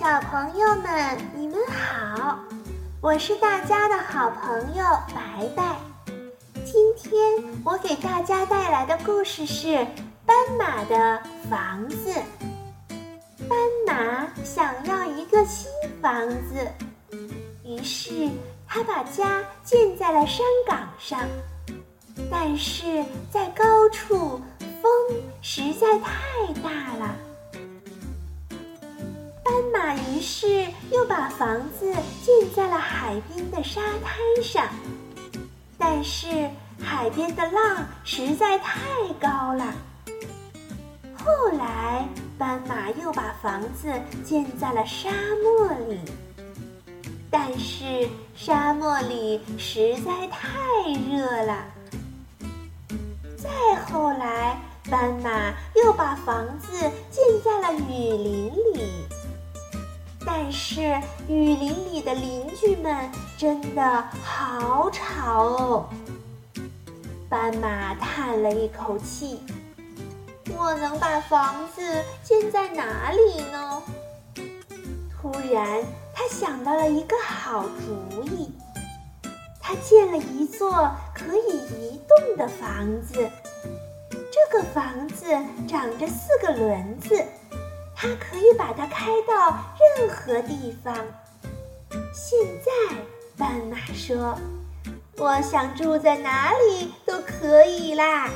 小朋友们，你们好！我是大家的好朋友白白。今天我给大家带来的故事是《斑马的房子》。斑马想要一个新房子，于是他把家建在了山岗上。但是在高处，风实在太大了。于是又把房子建在了海边的沙滩上，但是海边的浪实在太高了。后来，斑马又把房子建在了沙漠里，但是沙漠里实在太热了。再后来，斑马又把房子建在了雨林里。但是雨林里的邻居们真的好吵哦。斑马叹了一口气：“我能把房子建在哪里呢？”突然，他想到了一个好主意。他建了一座可以移动的房子。这个房子长着四个轮子。它可以把它开到任何地方。现在，斑马说：“我想住在哪里都可以啦。”